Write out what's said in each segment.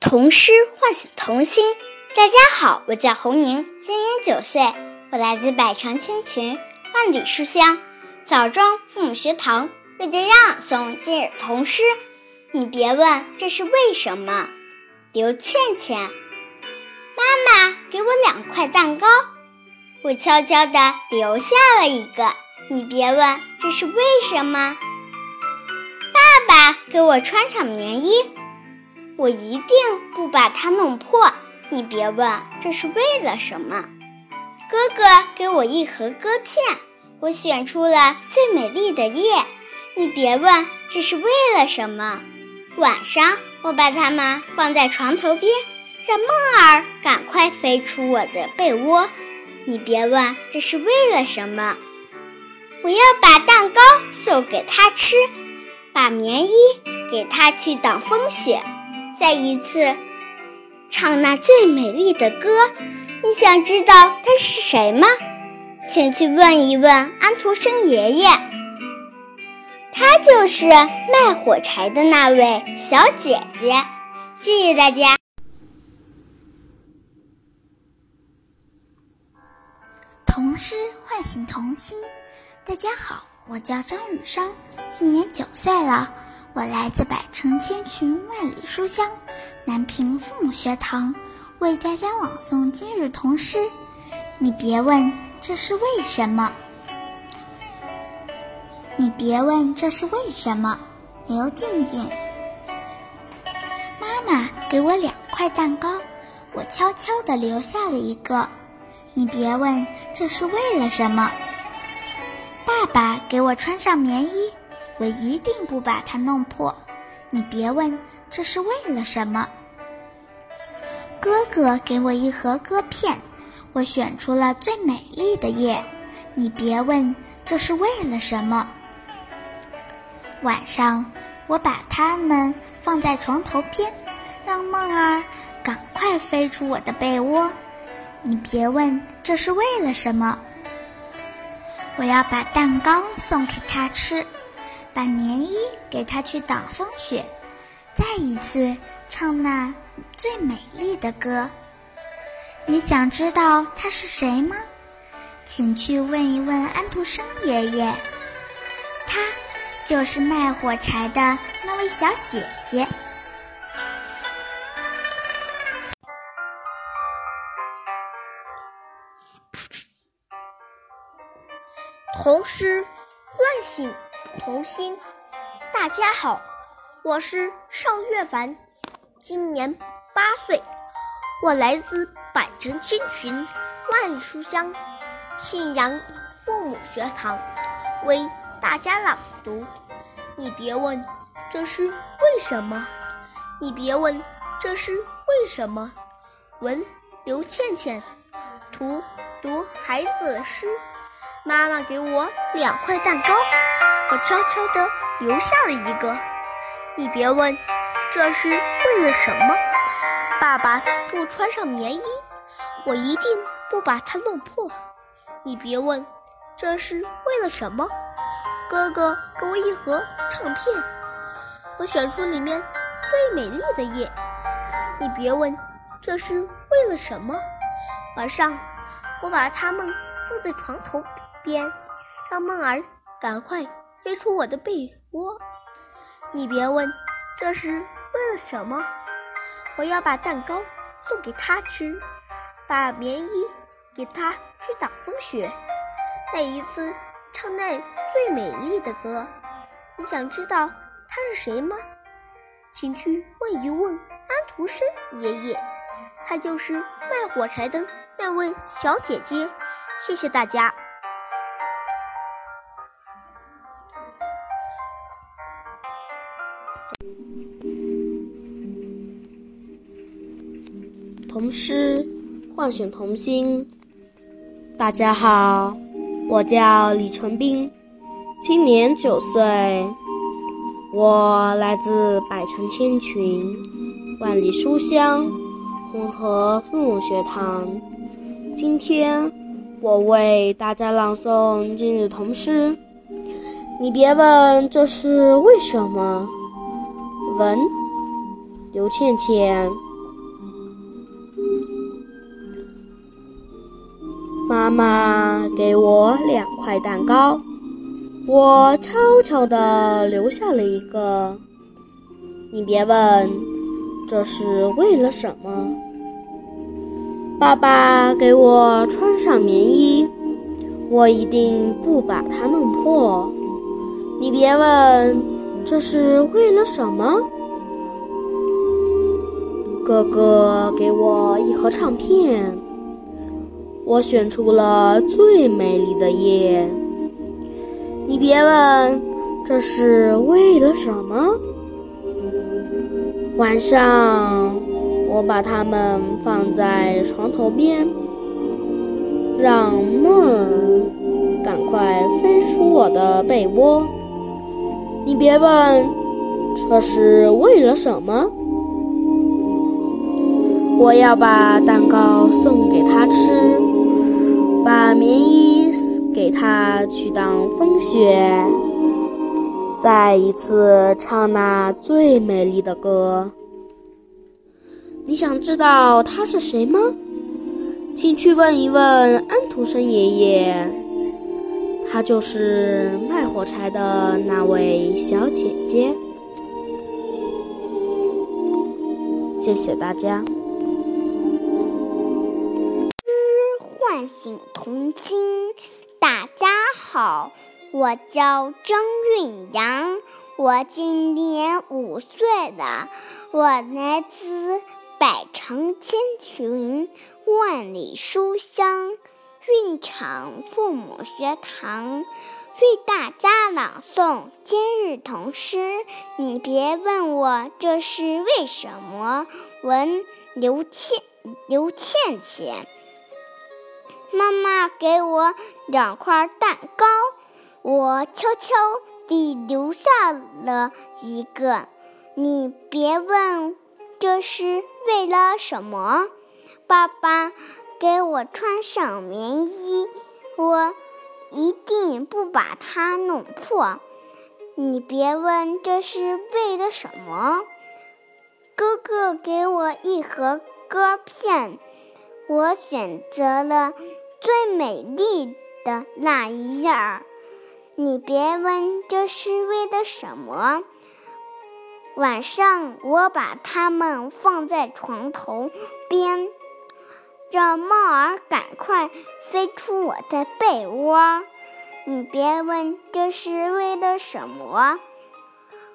童诗唤醒童心。大家好，我叫侯宁，今年九岁，我来自百城千群，万里书香枣庄父母学堂，为大家朗诵今日童诗。你别问这是为什么。刘倩倩，妈妈给我两块蛋糕，我悄悄地留下了一个。你别问这是为什么。爸爸给我穿上棉衣。我一定不把它弄破，你别问这是为了什么。哥哥给我一盒歌片，我选出了最美丽的叶，你别问这是为了什么。晚上我把它们放在床头边，让梦儿赶快飞出我的被窝，你别问这是为了什么。我要把蛋糕送给他吃，把棉衣给他去挡风雪。再一次唱那最美丽的歌，你想知道他是谁吗？请去问一问安徒生爷爷，他就是卖火柴的那位小姐姐。谢谢大家。童诗唤醒童心。大家好，我叫张雨生，今年九岁了。我来自百城千群万里书香南平父母学堂，为大家朗诵今日童诗。你别问这是为什么，你别问这是为什么。刘静静，妈妈给我两块蛋糕，我悄悄地留下了一个。你别问这是为了什么。爸爸给我穿上棉衣。我一定不把它弄破，你别问这是为了什么。哥哥给我一盒歌片，我选出了最美丽的叶，你别问这是为了什么。晚上我把它们放在床头边，让梦儿赶快飞出我的被窝，你别问这是为了什么。我要把蛋糕送给他吃。把棉衣给他去挡风雪，再一次唱那最美丽的歌。你想知道他是谁吗？请去问一问安徒生爷爷，他就是卖火柴的那位小姐姐。童诗唤醒。童心，大家好，我是邵月凡，今年八岁，我来自百城千群，万里书香，庆阳父母学堂，为大家朗读。你别问这是为什么，你别问这是为什么。文刘倩倩，图读孩子的诗。妈妈给我两块蛋糕。我悄悄地留下了一个，你别问，这是为了什么。爸爸给我穿上棉衣，我一定不把它弄破。你别问，这是为了什么。哥哥给我一盒唱片，我选出里面最美丽的夜。你别问，这是为了什么。晚上，我把它们放在床头边，让梦儿赶快。飞出我的被窝，你别问这是为了什么。我要把蛋糕送给他吃，把棉衣给他去挡风雪，再一次唱那最美丽的歌。你想知道他是谁吗？请去问一问安徒生爷爷，他就是卖火柴的那位小姐姐。谢谢大家。诗唤醒童心。大家好，我叫李成斌，今年九岁，我来自百城千群，万里书香红河父母学堂。今天我为大家朗诵今日童诗。你别问这是为什么。文刘倩倩。妈妈给我两块蛋糕，我悄悄地留下了一个。你别问，这是为了什么。爸爸给我穿上棉衣，我一定不把它弄破。你别问，这是为了什么。哥哥给我一盒唱片，我选出了最美丽的夜。你别问，这是为了什么。晚上，我把它们放在床头边，让梦儿赶快飞出我的被窝。你别问，这是为了什么。我要把蛋糕送给他吃，把棉衣给他去挡风雪，再一次唱那最美丽的歌。你想知道他是谁吗？请去问一问安徒生爷爷，他就是卖火柴的那位小姐姐。谢谢大家。醒童心，大家好，我叫张韵阳，我今年五岁了，我来自百城千群，万里书香韵场父母学堂，为大家朗诵今日童诗。你别问我这是为什么。文刘倩，刘倩倩。妈妈给我两块蛋糕，我悄悄地留下了一个。你别问这是为了什么。爸爸给我穿上棉衣，我一定不把它弄破。你别问这是为了什么。哥哥给我一盒歌片，我选择了。最美丽的那一页儿，你别问这是为了什么。晚上我把它们放在床头边，让猫儿赶快飞出我的被窝。你别问这是为了什么。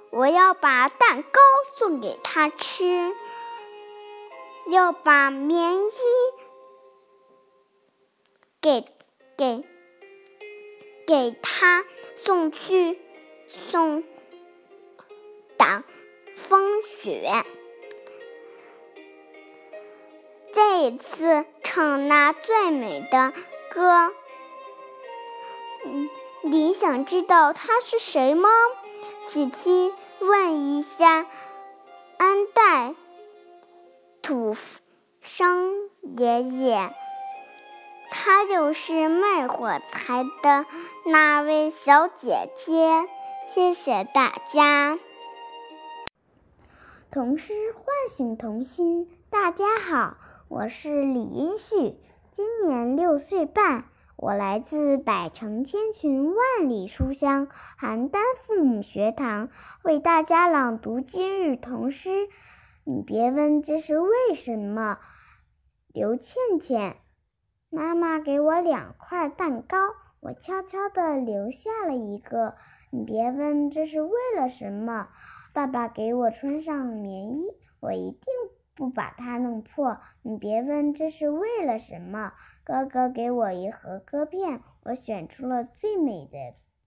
我要把蛋糕送给他吃，要把棉衣。给给给他送去送挡风雪，再一次唱那最美的歌。你想知道他是谁吗？琪琪问一下安代土生爷爷。她就是卖火柴的那位小姐姐。谢谢大家。童诗唤醒童心。大家好，我是李英旭，今年六岁半，我来自百城千群万里书香邯郸父母学堂，为大家朗读今日童诗。你别问这是为什么。刘倩倩。妈妈给我两块蛋糕，我悄悄地留下了一个。你别问这是为了什么。爸爸给我穿上棉衣，我一定不把它弄破。你别问这是为了什么。哥哥给我一盒割片，我选出了最美的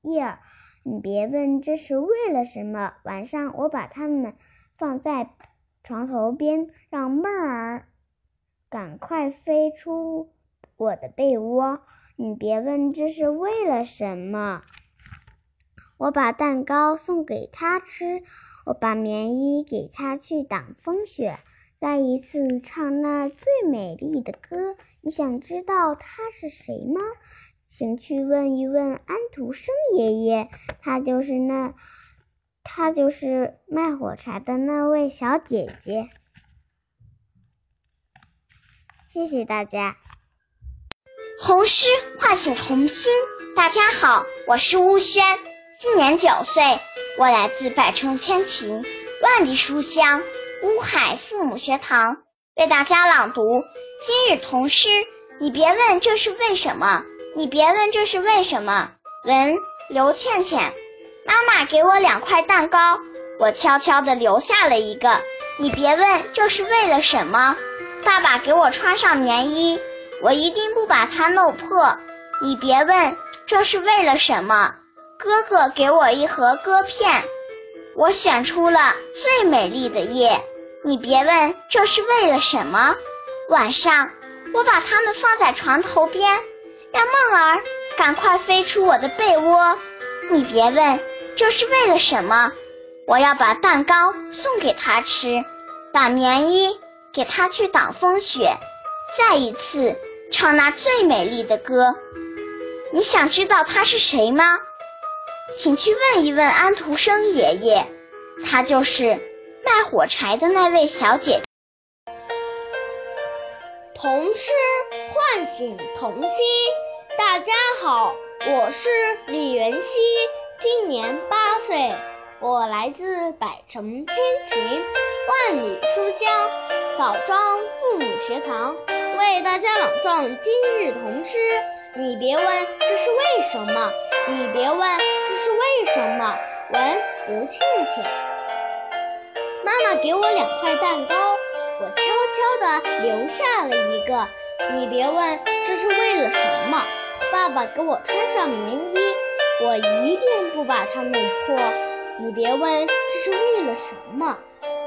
叶儿。你别问这是为了什么。晚上我把它们放在床头边，让梦儿赶快飞出。我的被窝，你别问这是为了什么。我把蛋糕送给他吃，我把棉衣给他去挡风雪。再一次唱那最美丽的歌。你想知道他是谁吗？请去问一问安徒生爷爷，他就是那，他就是卖火柴的那位小姐姐。谢谢大家。童诗唤醒童心。大家好，我是乌轩，今年九岁，我来自百城千群，万里书香乌海父母学堂，为大家朗读今日童诗。你别问这是为什么，你别问这是为什么。文刘倩倩，妈妈给我两块蛋糕，我悄悄地留下了一个。你别问这是为了什么。爸爸给我穿上棉衣，我一定不把它弄破。你别问这是为了什么。哥哥给我一盒歌片，我选出了最美丽的页。你别问这是为了什么。晚上我把它们放在床头边，让梦儿。赶快飞出我的被窝！你别问这是为了什么。我要把蛋糕送给他吃，把棉衣给他去挡风雪，再一次唱那最美丽的歌。你想知道他是谁吗？请去问一问安徒生爷爷，他就是卖火柴的那位小姐。童诗唤醒童心。大家好，我是李元熙，今年八岁，我来自百城千群，万里书香枣庄父母学堂，为大家朗诵今日童诗。你别问这是为什么，你别问这是为什么。文刘倩倩，妈妈给我两块蛋糕，我悄悄地留下了一个。你别问这是为了什么。爸爸给我穿上棉衣，我一定不把它弄破。你别问这是为了什么。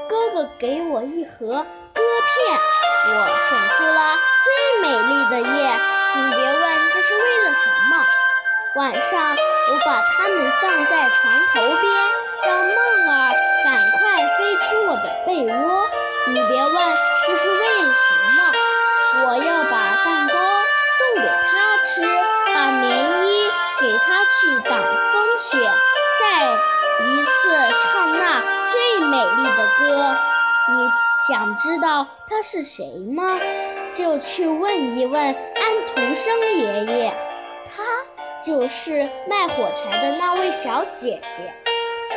哥哥给我一盒歌片，我选出了最美丽的夜。你别问这是为了什么。晚上我把它们放在床头边，让梦儿赶快飞出我的被窝。你别问这是为了什么。我要把蛋糕送给他吃。把棉衣给他去挡风雪，再一次唱那最美丽的歌。你想知道他是谁吗？就去问一问安徒生爷爷，他就是卖火柴的那位小姐姐。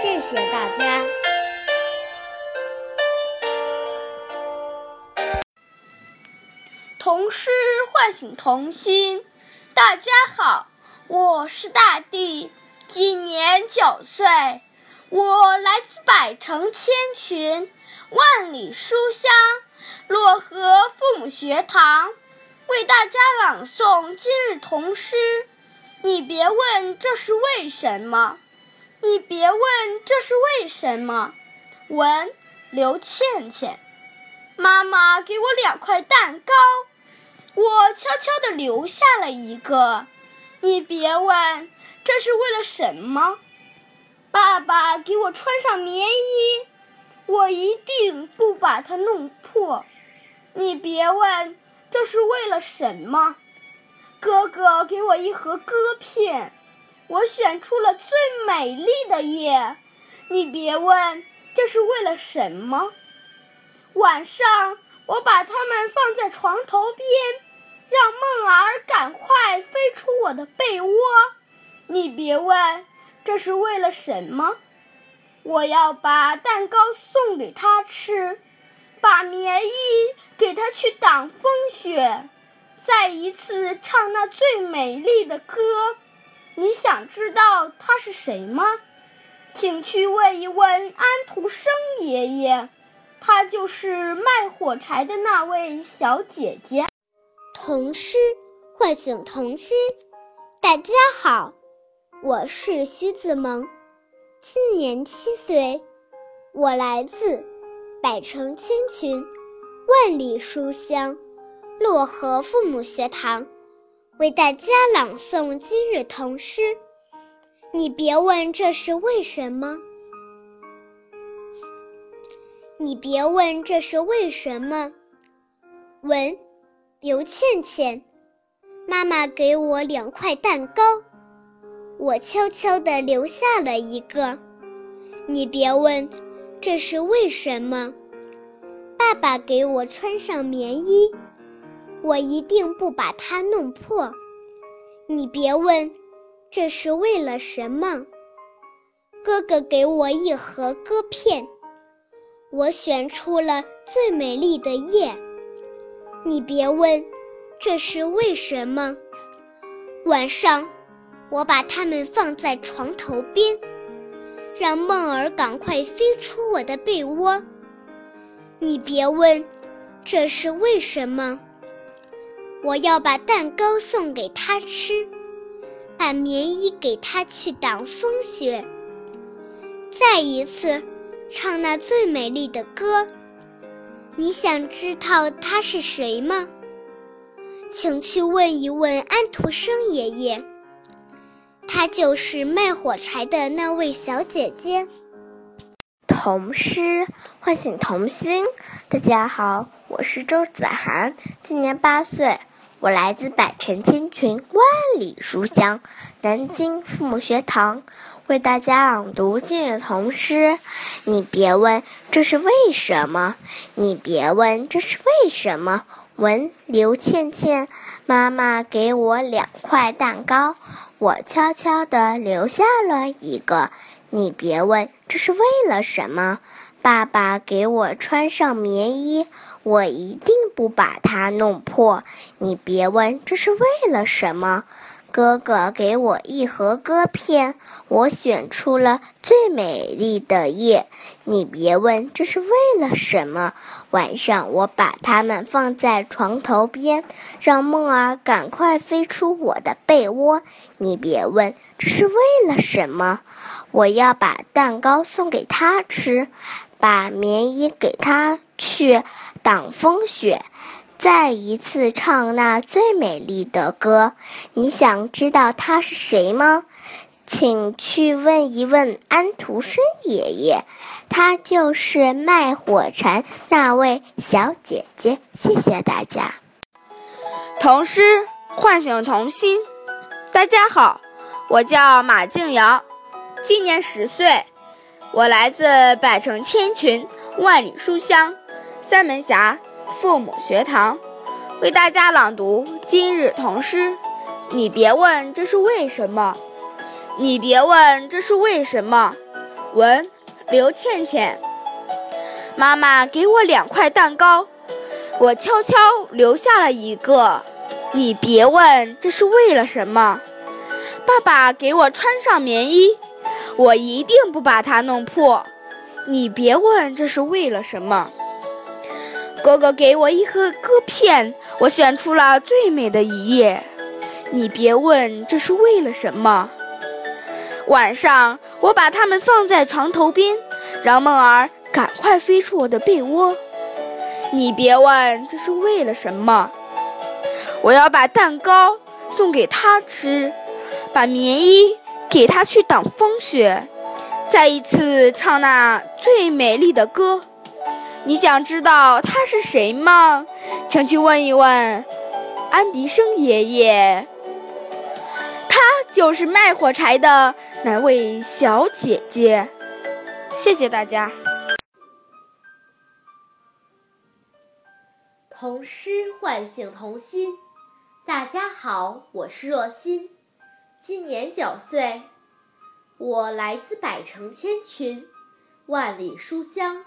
谢谢大家。童诗唤醒童心。大家好，我是大地，今年九岁，我来自百城千群，万里书香漯河父母学堂，为大家朗诵今日童诗。你别问这是为什么，你别问这是为什么。文刘倩倩，妈妈给我两块蛋糕。我悄悄地留下了一个，你别问这是为了什么。爸爸给我穿上棉衣，我一定不把它弄破。你别问这是为了什么。哥哥给我一盒歌片，我选出了最美丽的页。你别问这是为了什么。晚上我把它们放在床头边。让梦儿赶快飞出我的被窝，你别问这是为了什么。我要把蛋糕送给他吃，把棉衣给他去挡风雪，再一次唱那最美丽的歌。你想知道他是谁吗？请去问一问安徒生爷爷，他就是卖火柴的那位小姐姐。童诗唤醒童心。大家好，我是徐子萌，今年七岁，我来自百城千群，万里书香漯河父母学堂，为大家朗诵今日童诗。你别问这是为什么，你别问这是为什么。文。刘倩倩，妈妈给我两块蛋糕，我悄悄地留下了一个。你别问这是为什么。爸爸给我穿上棉衣，我一定不把它弄破。你别问这是为了什么。哥哥给我一盒歌片，我选出了最美丽的叶。你别问这是为什么。晚上，我把它们放在床头边，让梦儿赶快飞出我的被窝。你别问这是为什么。我要把蛋糕送给他吃，把棉衣给他去挡风雪。再一次唱那最美丽的歌，你想知道他是谁吗？请去问一问安徒生爷爷，她就是卖火柴的那位小姐姐。童诗唤醒童心。大家好，我是周子涵，今年八岁，我来自百城千群万里书香南京父母学堂。为大家朗读今日童诗，你别问这是为什么，你别问这是为什么。文刘倩倩，妈妈给我两块蛋糕，我悄悄地留下了一个。你别问这是为了什么。爸爸给我穿上棉衣，我一定不把它弄破。你别问这是为了什么。哥哥给我一盒歌片，我选出了最美丽的叶。你别问这是为了什么。晚上我把它们放在床头边，让梦儿赶快飞出我的被窝。你别问这是为了什么。我要把蛋糕送给他吃，把棉衣给他去挡风雪。再一次唱那最美丽的歌，你想知道他是谁吗？请去问一问安徒生爷爷，他就是卖火柴那位小姐姐。谢谢大家。童诗唤醒童心。大家好，我叫马静瑶，今年十岁，我来自百城千群万里书香三门峡。父母学堂为大家朗读今日童诗。你别问这是为什么，你别问这是为什么。文刘倩倩，妈妈给我两块蛋糕，我悄悄留下了一个。你别问这是为了什么。爸爸给我穿上棉衣，我一定不把它弄破。你别问这是为了什么。哥哥给我一盒歌片，我选出了最美的一页。你别问这是为了什么。晚上我把它们放在床头边，让梦儿赶快飞出我的被窝。你别问这是为了什么。我要把蛋糕送给他吃，把棉衣给他去挡风雪。再一次唱那最美丽的歌。你想知道他是谁吗？请去问一问安迪生爷爷，他就是卖火柴的那位小姐姐。谢谢大家。童诗唤醒童心。大家好，我是若欣，今年九岁，我来自百城千群，万里书香。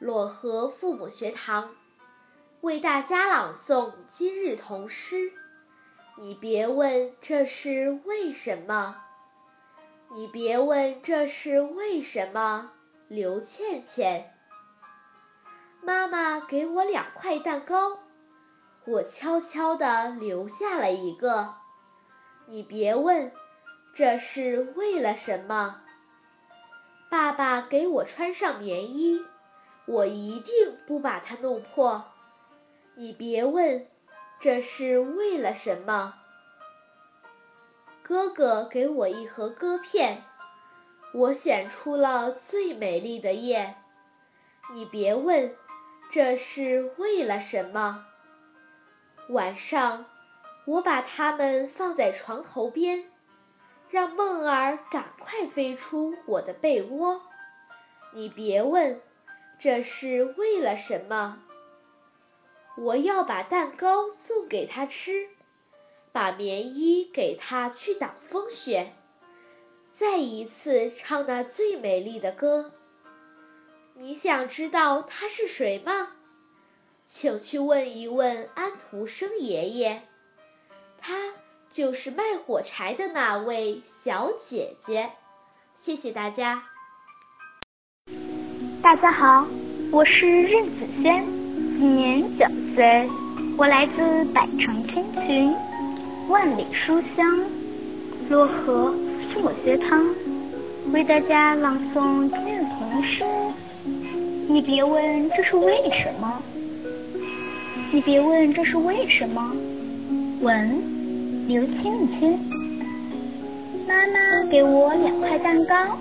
漯河父母学堂为大家朗诵今日童诗。你别问这是为什么，你别问这是为什么。刘倩倩，妈妈给我两块蛋糕，我悄悄地留下了一个。你别问这是为了什么。爸爸给我穿上棉衣。我一定不把它弄破。你别问，这是为了什么。哥哥给我一盒歌片，我选出了最美丽的叶。你别问，这是为了什么。晚上，我把它们放在床头边，让梦儿赶快飞出我的被窝。你别问。这是为了什么？我要把蛋糕送给他吃，把棉衣给他去挡风雪，再一次唱那最美丽的歌。你想知道他是谁吗？请去问一问安徒生爷爷，他就是卖火柴的那位小姐姐。谢谢大家。大家好，我是任子轩，今年九岁，我来自百城千群，万里书香，漯河父母学堂，为大家朗诵今日童诗。你别问这是为什么，你别问这是为什么。文，刘倩倩。妈妈给我两块蛋糕，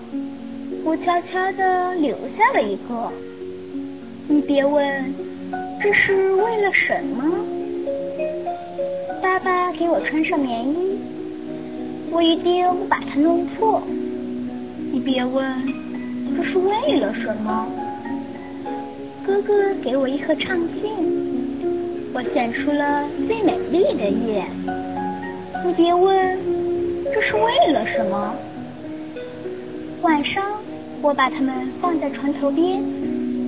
我悄悄地留下了一个。你别问这是为了什么。爸爸给我穿上棉衣，我一定把它弄破。你别问这是为了什么。哥哥给我一盒唱镜，我选出了最美丽的夜。你别问这是为了什么。晚上我把它们放在床头边，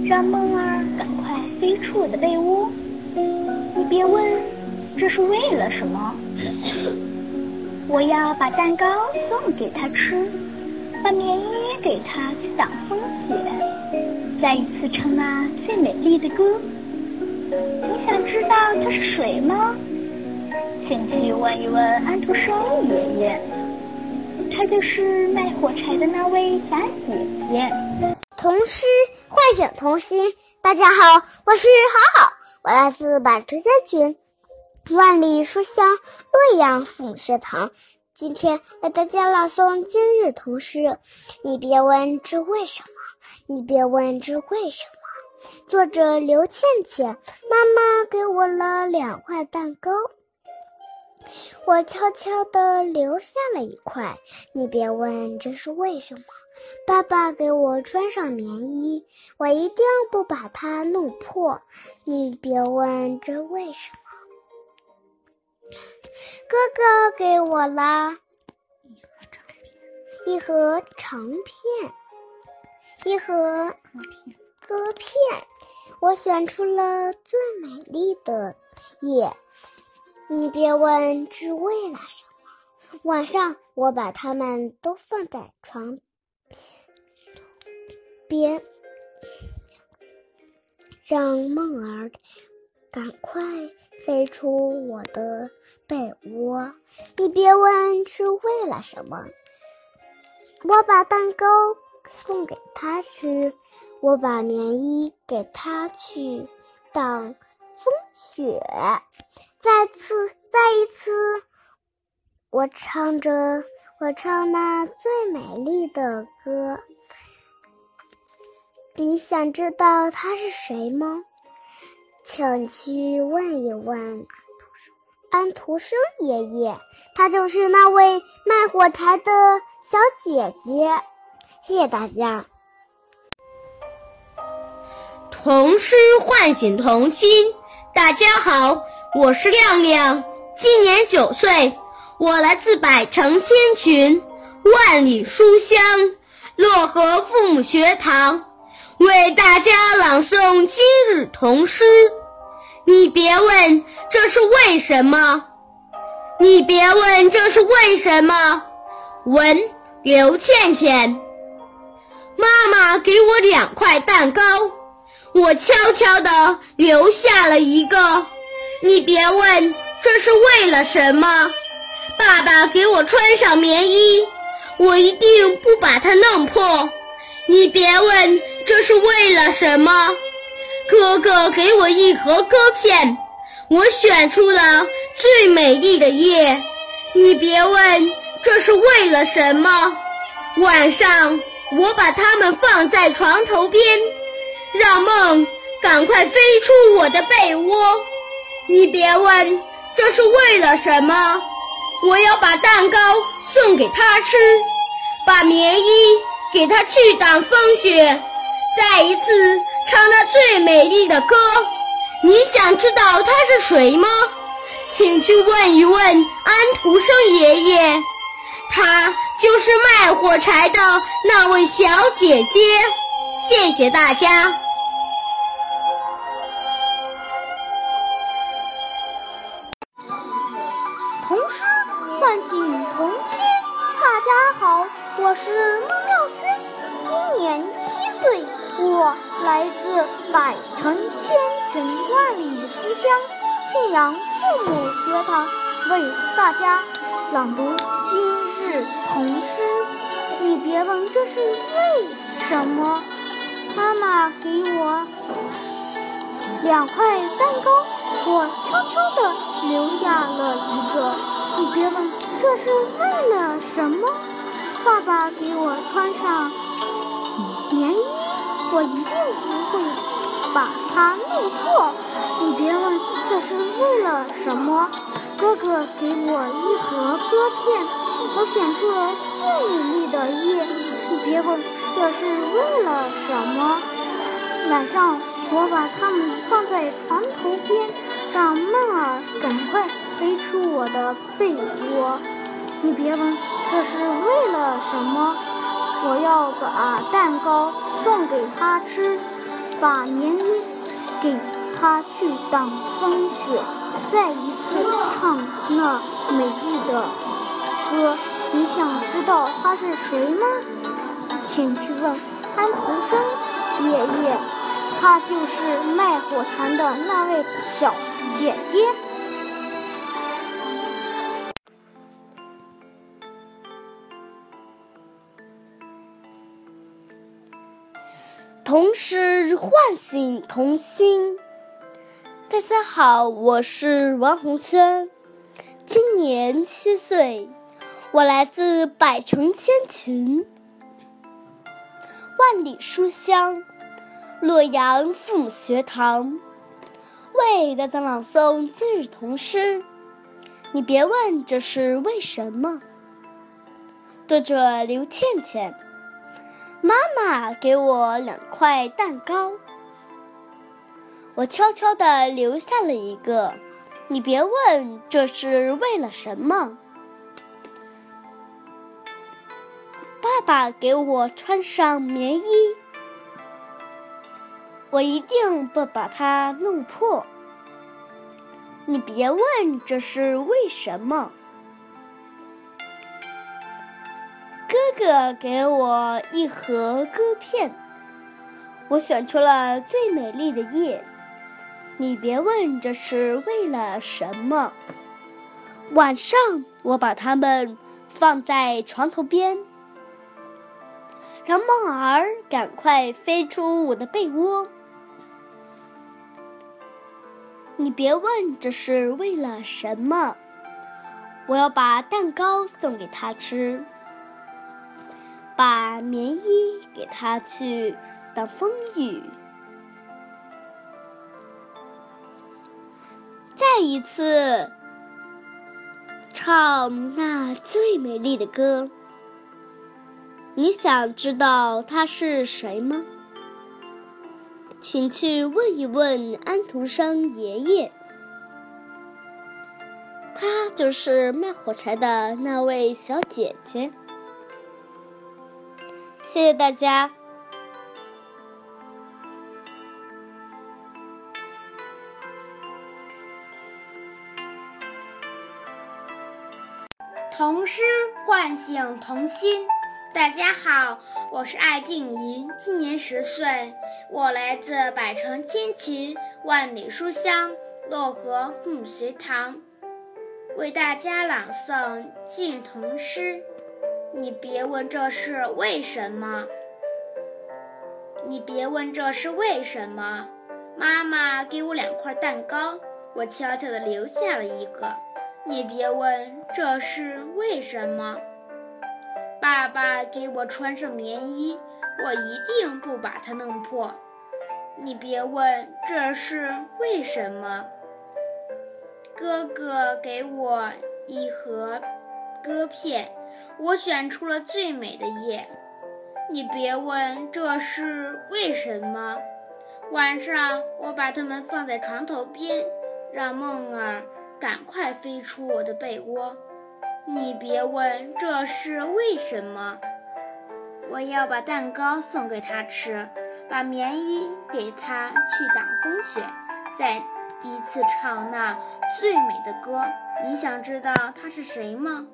让梦儿赶快飞出我的被窝。你别问这是为了什么。我要把蛋糕送给他吃，把棉衣给他去挡风雪。再一次唱那最美丽的歌。你想知道他是谁吗？请去问一问安徒生爷爷，他就是卖火柴的那位小姐姐。童诗唤醒童心。大家好，我是好好，我来自百城千群，万里书香洛阳父母学堂。今天为大家朗诵今日童诗。你别问这为什么。你别问这为什么。作者刘倩倩，妈妈给我了两块蛋糕，我悄悄地留下了一块。你别问这是为什么。爸爸给我穿上棉衣，我一定不把它弄破。你别问这为什么。哥哥给我了一盒长片。一盒长片，一盒长片歌片，我选出了最美丽的夜。你别问是为了什么。晚上我把它们都放在床边，让梦儿赶快飞出我的被窝。你别问是为了什么。我把蛋糕。送给他吃，我把棉衣给他去挡风雪。再次，再一次，我唱着，我唱那最美丽的歌。你想知道他是谁吗？请去问一问安徒生爷爷，他就是那位卖火柴的小姐姐。谢谢大家。童诗唤醒童心。大家好，我是亮亮，今年九岁，我来自百城千群，万里书香，漯河父母学堂，为大家朗诵今日童诗。你别问这是为什么，你别问这是为什么。文刘倩倩。妈妈给我两块蛋糕，我悄悄地留下了一个。你别问这是为了什么。爸爸给我穿上棉衣，我一定不把它弄破。你别问这是为了什么。哥哥给我一盒歌片，我选出了最美丽的夜。你别问这是为了什么。晚上。我把它们放在床头边，让梦赶快飞出我的被窝。你别问这是为了什么。我要把蛋糕送给他吃，把棉衣给他去挡风雪，再一次唱那最美丽的歌。你想知道他是谁吗？请去问一问安徒生爷爷，他就是卖火柴的那位小姐姐。谢谢大家。唤醒童心。大家好，我是孟妙轩，今年七岁，我来自百城千群万里书香信阳父母学堂，为大家朗读今日童诗。你别问这是为什么，妈妈给我两块蛋糕，我悄悄地留下了一个。你别问这是为了什么，爸爸给我穿上棉衣，我一定不会把它弄破。你别问这是为了什么，哥哥给我一盒歌片，我选出了最美丽的夜。你别问这是为了什么，晚上我把它们放在床头边，让梦儿赶快。飞出我的被窝，你别问这是为了什么。我要把蛋糕送给他吃，把棉衣给他去挡风雪，再一次唱那美丽的歌。你想知道他是谁吗？请去问安徒生爷爷，他就是卖火柴的那位小姐姐。童诗唤醒童心。大家好，我是王红轩，今年七岁，我来自百城千群、万里书香洛阳父母学堂，为大家朗诵今日童诗。你别问这是为什么。作者刘倩倩。妈妈给我两块蛋糕，我悄悄地留下了一个。你别问这是为了什么。爸爸给我穿上棉衣，我一定不把它弄破。你别问这是为什么。哥给我一盒歌片，我选出了最美丽的夜。你别问这是为了什么。晚上我把它们放在床头边，让梦儿赶快飞出我的被窝。你别问这是为了什么。我要把蛋糕送给他吃。把棉衣给他去挡风雨，再一次唱那最美丽的歌。你想知道他是谁吗？请去问一问安徒生爷爷，他就是卖火柴的那位小姐姐。谢谢大家。童诗唤醒童心。大家好，我是艾静怡，今年十岁，我来自百城千群、万里书香漯河父母学堂，为大家朗诵近童诗。你别问这是为什么，你别问这是为什么。妈妈给我两块蛋糕，我悄悄地留下了一个。你别问这是为什么。爸爸给我穿上棉衣，我一定不把它弄破。你别问这是为什么。哥哥给我一盒歌片。我选出了最美的夜，你别问这是为什么。晚上我把它们放在床头边，让梦儿赶快飞出我的被窝。你别问这是为什么。我要把蛋糕送给他吃，把棉衣给他去挡风雪，再一次唱那最美的歌。你想知道他是谁吗？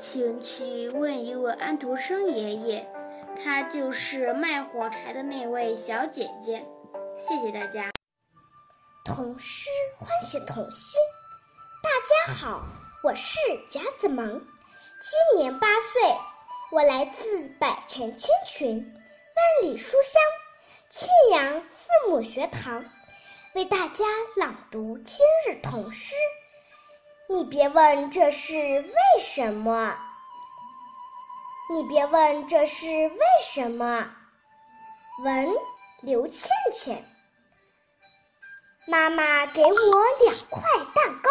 请去问一问安徒生爷爷，他就是卖火柴的那位小姐姐。谢谢大家。童诗唤醒童心。大家好，我是贾子萌，今年八岁，我来自百城千群，万里书香，庆阳父母学堂，为大家朗读今日童诗。你别问这是为什么，你别问这是为什么。文刘倩倩，妈妈给我两块蛋糕，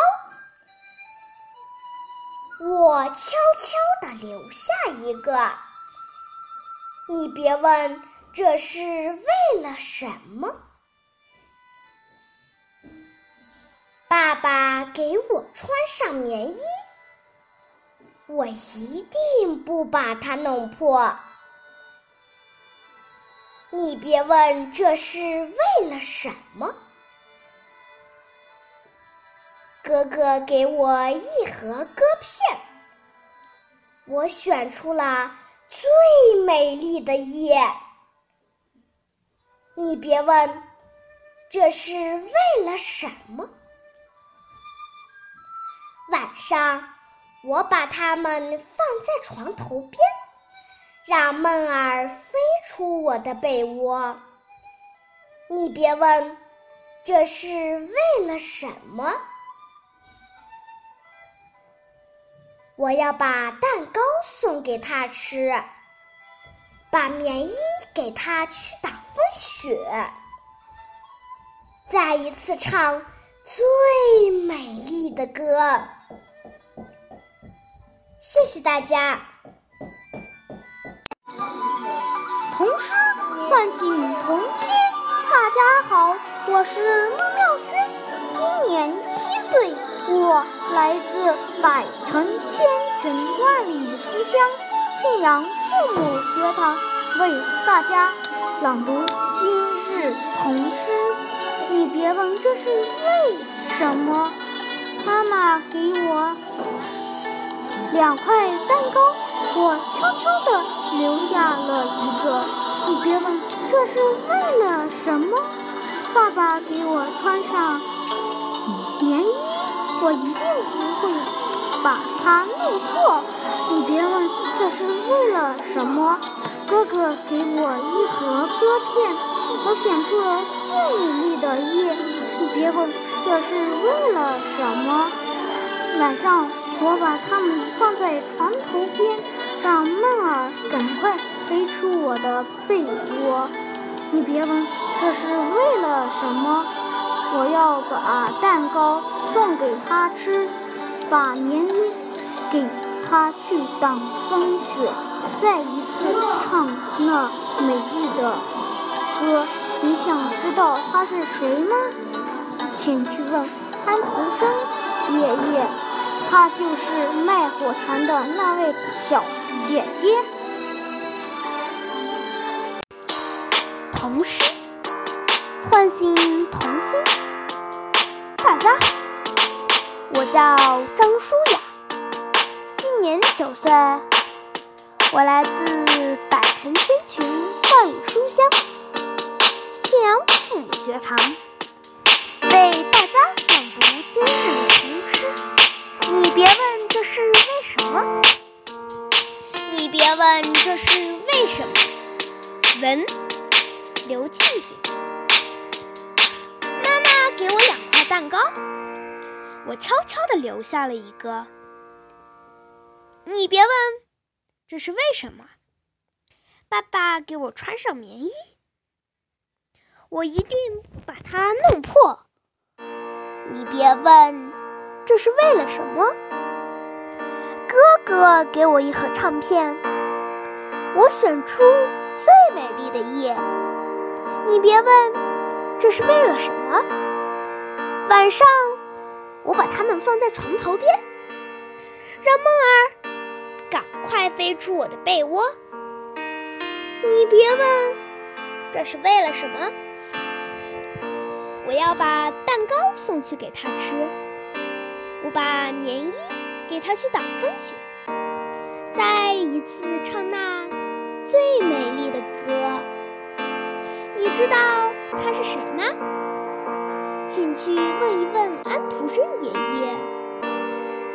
我悄悄地留下一个。你别问这是为了什么。爸爸给我穿上棉衣，我一定不把它弄破。你别问这是为了什么。哥哥给我一盒割片，我选出了最美丽的叶。你别问这是为了什么。晚上，我把它们放在床头边，让梦儿飞出我的被窝。你别问，这是为了什么？我要把蛋糕送给他吃，把棉衣给他去挡风雪，再一次唱最美丽的歌。谢谢大家。童诗唤醒童心。大家好，我是孟妙轩，今年七岁，我来自百城千群万里书香信阳父母学堂，为大家朗读今日童诗。你别问这是为什么，妈妈给我。两块蛋糕，我悄悄地留下了一个。你别问这是为了什么。爸爸给我穿上棉衣，我一定不会把它弄破。你别问这是为了什么。哥哥给我一盒鸽片，我选出了最美丽的叶。你别问这是为了什么。晚上。我把它们放在床头边，让梦儿赶快飞出我的被窝。你别问这是为了什么。我要把蛋糕送给他吃，把棉衣给他去挡风雪，再一次唱那美丽的歌。你想知道他是谁吗？请去问安徒生爷爷。她就是卖火柴的那位小姐姐。童诗唤醒童心。大家好，我叫张舒雅，今年九岁，我来自百城千群万里书香庆阳父母学堂，为大家朗读今日别问这是为什么。文刘静静，妈妈给我两块蛋糕，我悄悄地留下了一个。你别问这是为什么。爸爸给我穿上棉衣，我一定把它弄破。你别问。这是为了什么？哥哥给我一盒唱片，我选出最美丽的叶。你别问这是为了什么。晚上我把它们放在床头边，让梦儿赶快飞出我的被窝。你别问，这是为了什么？我要把蛋糕送去给他吃，我把棉衣给他去挡风雪，再一次唱那最美丽的歌。你知道他是谁吗？请去问一问安徒生爷爷，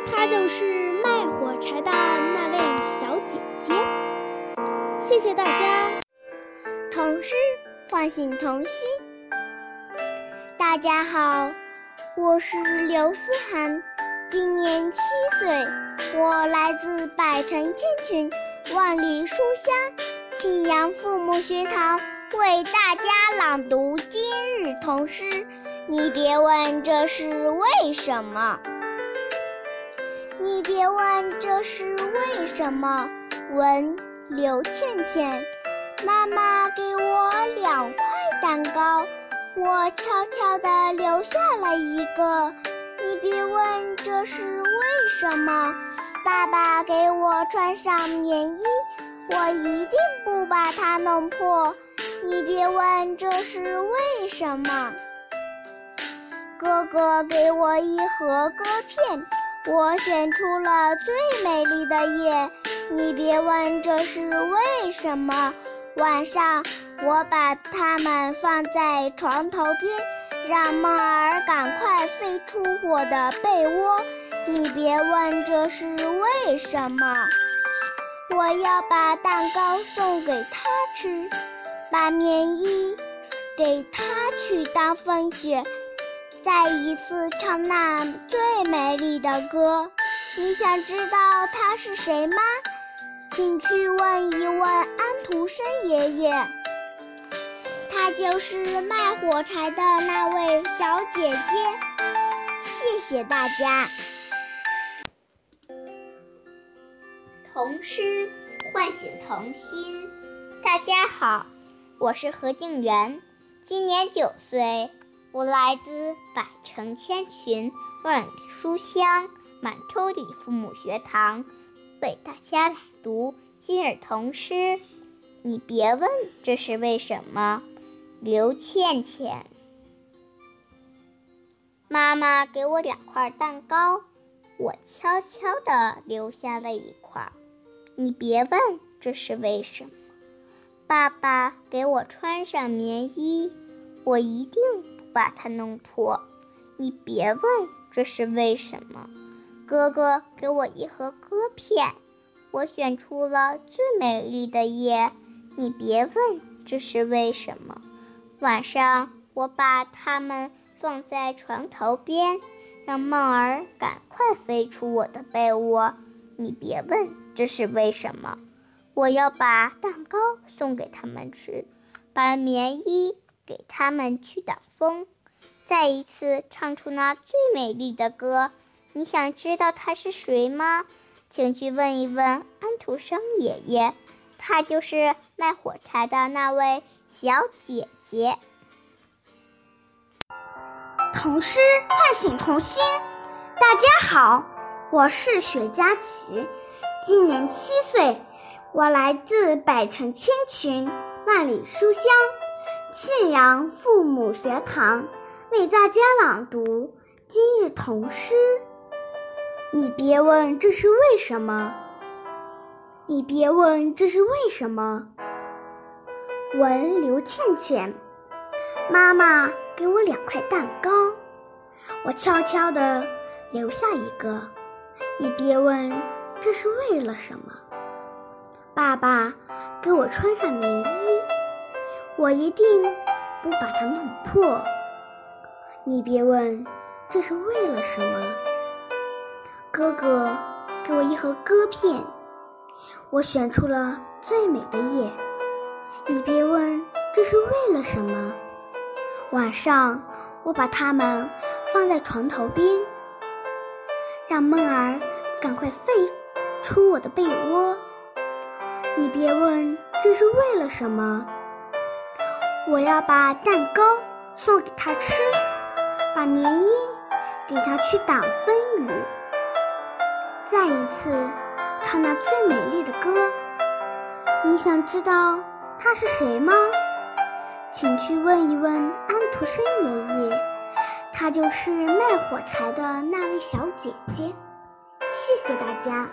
他就是卖火柴的那位小姐姐。谢谢大家。童诗唤醒童心。大家好，我是刘思涵，今年七岁，我来自百城千群，万里书香庆阳父母学堂，为大家朗读今日童诗。你别问这是为什么，你别问这是为什么。文刘倩倩，妈妈给我两块蛋糕，我悄悄地留下了一个。你别问这是为什么。爸爸给我穿上棉衣，我一定不把它弄破。你别问这是为什么。哥哥给我一盒歌片，我选出了最美丽的页。你别问这是为什么。晚上我把它们放在床头边，让梦儿赶快飞出我的被窝。你别问这是为什么。我要把蛋糕送给他吃，把棉衣给他去当风雪。再一次唱那最美丽的歌，你想知道他是谁吗？请去问一问安徒生爷爷，他就是卖火柴的那位小姐姐。谢谢大家。童诗唤醒童心。大家好，我是何静媛，今年九岁。我来自百城千群，万里书香满洲里父母学堂，为大家朗读今日童诗。你别问这是为什么。刘倩倩，妈妈给我两块蛋糕，我悄悄地留下了一块。你别问这是为什么。爸爸给我穿上棉衣，我一定不。把它弄破，你别问这是为什么。哥哥给我一盒歌片，我选出了最美丽的夜，你别问这是为什么。晚上我把它们放在床头边，让梦儿赶快飞出我的被窝，你别问这是为什么。我要把蛋糕送给他们吃，把棉衣。给他们去挡风，再一次唱出那最美丽的歌。你想知道他是谁吗？请去问一问安徒生爷爷，他就是卖火柴的那位小姐姐。童诗唤醒童心。大家好，我是雪佳琪，今年七岁，我来自百城千群，万里书香。沁阳父母学堂为大家朗读今日童诗。你别问这是为什么，你别问这是为什么。文刘倩倩，妈妈给我两块蛋糕，我悄悄地留下一个。你别问这是为了什么。爸爸给我穿上棉衣。我一定不把它弄破。你别问这是为了什么。哥哥给我一盒歌片，我选出了最美的页。你别问这是为了什么。晚上我把它们放在床头边，让梦儿赶快飞出我的被窝。你别问这是为了什么。我要把蛋糕送给他吃，把棉衣给他去挡风雨。再一次唱那最美丽的歌。你想知道她是谁吗？请去问一问安徒生爷爷，她就是卖火柴的那位小姐姐。谢谢大家。